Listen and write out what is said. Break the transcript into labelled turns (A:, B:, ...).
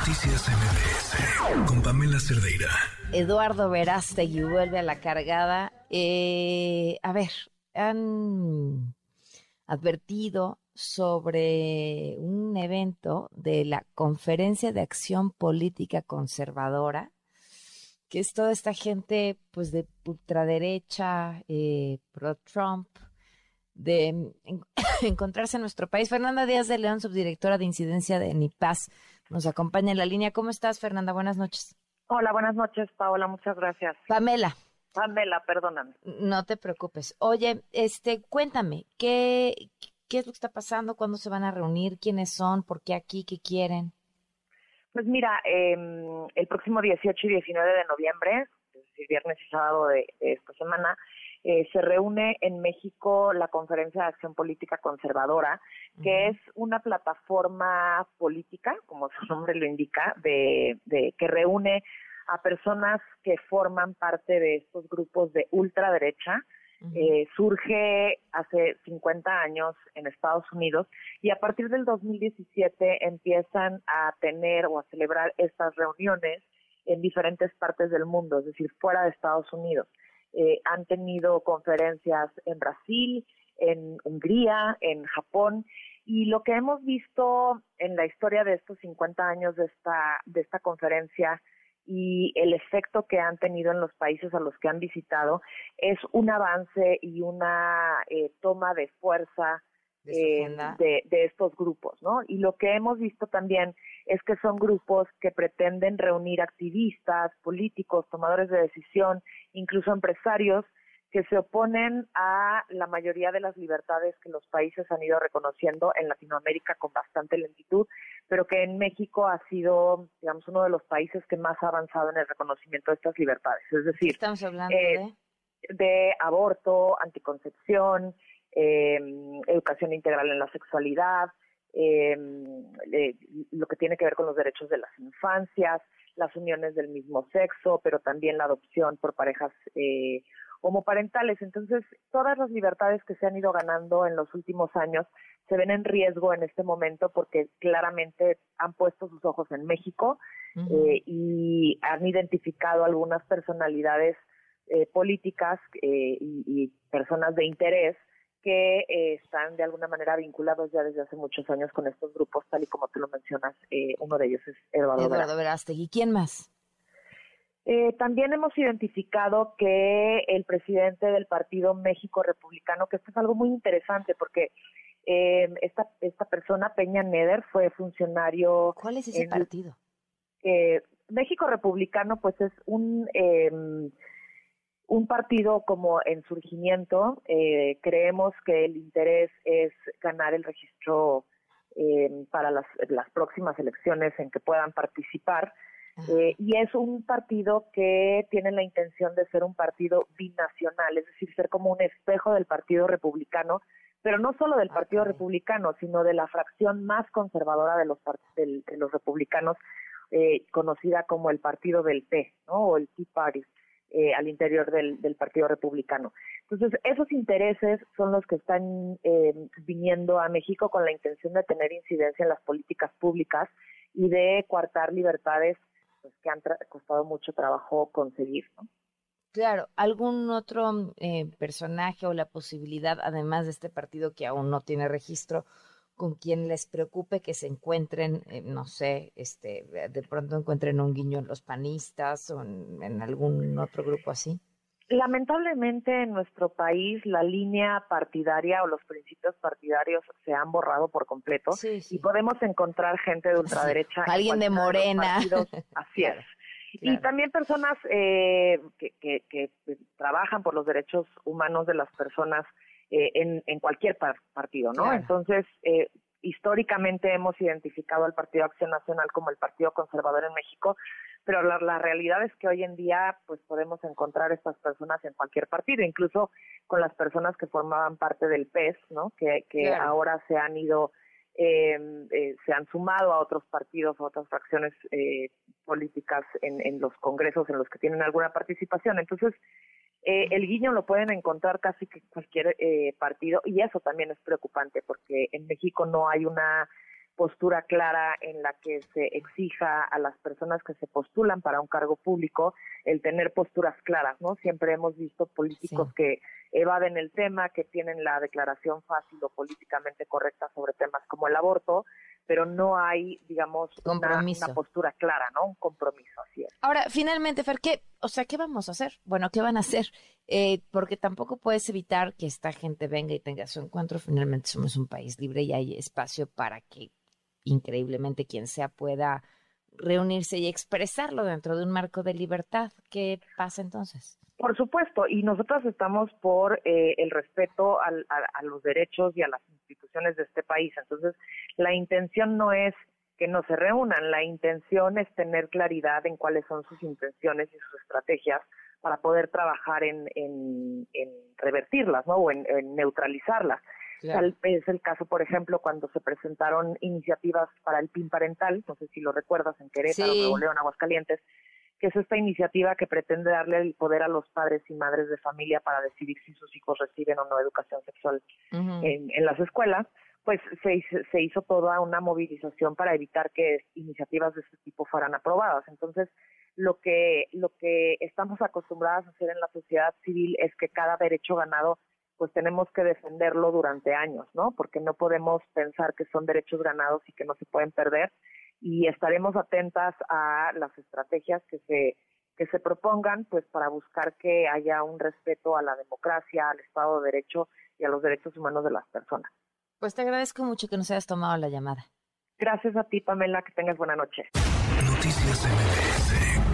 A: Noticias MBS con Pamela Cerdeira.
B: Eduardo Verástegui vuelve a la cargada. Eh, a ver, han advertido sobre un evento de la Conferencia de Acción Política Conservadora, que es toda esta gente pues de ultraderecha, eh, pro-Trump, de encontrarse en nuestro país. Fernanda Díaz de León, subdirectora de incidencia de NIPAS, nos acompaña en la línea. ¿Cómo estás, Fernanda? Buenas noches.
C: Hola, buenas noches, Paola. Muchas gracias.
B: Pamela.
C: Pamela, perdóname.
B: No te preocupes. Oye, este, cuéntame, ¿qué, qué es lo que está pasando? ¿Cuándo se van a reunir? ¿Quiénes son? ¿Por qué aquí? ¿Qué quieren?
C: Pues mira, em, el próximo 18 y 19 de noviembre, decir, viernes y sábado de esta semana, eh, se reúne en México la Conferencia de Acción Política Conservadora, que es una plataforma política, como su nombre lo indica, de, que reúne a personas que forman parte de estos grupos de ultraderecha. Eh, surge hace 50 años en Estados Unidos y a partir del 2017 empiezan a tener o a celebrar estas reuniones en diferentes partes del mundo, es decir, fuera de Estados Unidos. Eh, han tenido conferencias en Brasil, en Hungría, en Japón, y lo que hemos visto en la historia de estos 50 años de esta, de esta conferencia y el efecto que han tenido en los países a los que han visitado es un avance y una eh, toma de fuerza eh, de, de, estos grupos, ¿no? Y lo que hemos visto también es que son grupos que pretenden reunir activistas, políticos, tomadores de decisión, incluso empresarios, que se oponen a la mayoría de las libertades que los países han ido reconociendo en Latinoamérica con bastante lentitud, pero que en México ha sido, digamos, uno de los países que más ha avanzado en el reconocimiento de estas libertades. Es decir,
B: estamos hablando eh,
C: de? de aborto, anticoncepción, eh, educación integral en la sexualidad, eh, lo que tiene que ver con los derechos de las infancias, las uniones del mismo sexo, pero también la adopción por parejas eh, homoparentales. Entonces, todas las libertades que se han ido ganando en los últimos años se ven en riesgo en este momento porque claramente han puesto sus ojos en México eh, y han identificado algunas personalidades eh, políticas eh, y, y, personas de interés que eh, están de alguna manera vinculados ya desde hace muchos años con estos grupos, tal y como tú lo mencionas. Eh, uno de ellos es Eduardo,
B: Eduardo Verástegui. ¿Quién más?
C: Eh, también hemos identificado que el presidente del Partido México Republicano, que esto es algo muy interesante porque esta, esta persona, Peña Neder, fue funcionario.
B: ¿Cuál es ese partido?
C: México Republicano, pues es un em, un partido como en surgimiento, eh, creemos que el interés es ganar el registro eh, para las, próximas elecciones en que puedan participar. Eh, y es un partido que tiene la intención de ser un partido binacional, es decir, ser como un espejo del Partido Republicano, pero no solo del Partido Republicano, sino de la fracción más conservadora de los, de los republicanos, conocida como el Partido del P, ¿no? o el Tea Party. Eh, al interior del, del, Partido Republicano. Entonces, esos intereses son los que están eh, viniendo a México con la intención de tener incidencia en las políticas públicas y de coartar libertades pues, que han costado mucho trabajo conseguir.
B: Claro, ¿algún otro eh, personaje o la posibilidad, además de este partido que aún no tiene registro, con quien les preocupe que se encuentren, eh, no sé, este, de pronto encuentren un guiño en los panistas o en, algún otro grupo así?
C: Lamentablemente en nuestro país la línea partidaria o los principios partidarios se han borrado por completo y podemos encontrar gente de ultraderecha.
B: Alguien de Morena.
C: así es. Y también personas eh, que, que, que, trabajan por los derechos humanos de las personas eh, en, en, cualquier partido, ¿no? Entonces, eh, históricamente hemos identificado al Partido Acción Nacional como el Partido Conservador en México, pero la, la, realidad es que hoy en día pues podemos encontrar estas personas en cualquier partido, incluso con las personas que formaban parte del PES, ¿no? Que, que ahora se han ido, em, eh, se han sumado a otros partidos, a otras fracciones eh, políticas en, en los congresos en los que tienen alguna participación. Entonces, eh, el guiño lo pueden encontrar casi que cualquier eh, partido y eso también es preocupante porque en México no hay una postura clara en la que se exija a las personas que se postulan para un cargo público el tener posturas claras, ¿no? Siempre hemos visto políticos que evaden el tema, que tienen la declaración fácil o políticamente correcta sobre temas como el aborto, pero no hay, digamos, una, postura clara, ¿no? Un compromiso, así es.
B: Ahora, finalmente, Fer, ¿qué, o sea, ¿qué vamos a hacer? Bueno, ¿qué van a hacer? Eh, porque tampoco puedes evitar que esta gente venga y tenga su encuentro. Finalmente somos un país libre y hay espacio para que increíblemente quien sea pueda reunirse y expresarlo dentro de un marco de libertad. ¿Qué pasa entonces?
C: Por supuesto, y nosotros estamos por eh, el respeto a, los derechos y a las instituciones de este país. Entonces, la intención no es que no se reúnan, la intención es tener claridad en cuáles son sus intenciones y sus estrategias para poder trabajar en, revertirlas, ¿no? O en, neutralizarlas. Es el caso, por ejemplo, cuando se presentaron iniciativas para el PIN parental, no sé si lo recuerdas, en Querétaro, Nuevo León, Aguascalientes, que es esta iniciativa que pretende darle el poder a los padres y madres de familia para decidir si sus hijos reciben o no educación sexual en, las escuelas, pues se, se hizo toda una movilización para evitar que iniciativas de este tipo fueran aprobadas. Entonces, lo que, lo que estamos acostumbradas a hacer en la sociedad civil es que cada derecho ganado pues tenemos que defenderlo durante años, ¿no? Porque no podemos pensar que son derechos ganados y que no se pueden perder y estaremos atentas a las estrategias que se que se propongan pues para buscar que haya un respeto a la democracia, al Estado de Derecho y a los derechos humanos de las personas.
B: Pues te agradezco mucho que nos hayas tomado la llamada.
C: Gracias a ti, Pamela, que tengas buena noche.
A: Noticias MBS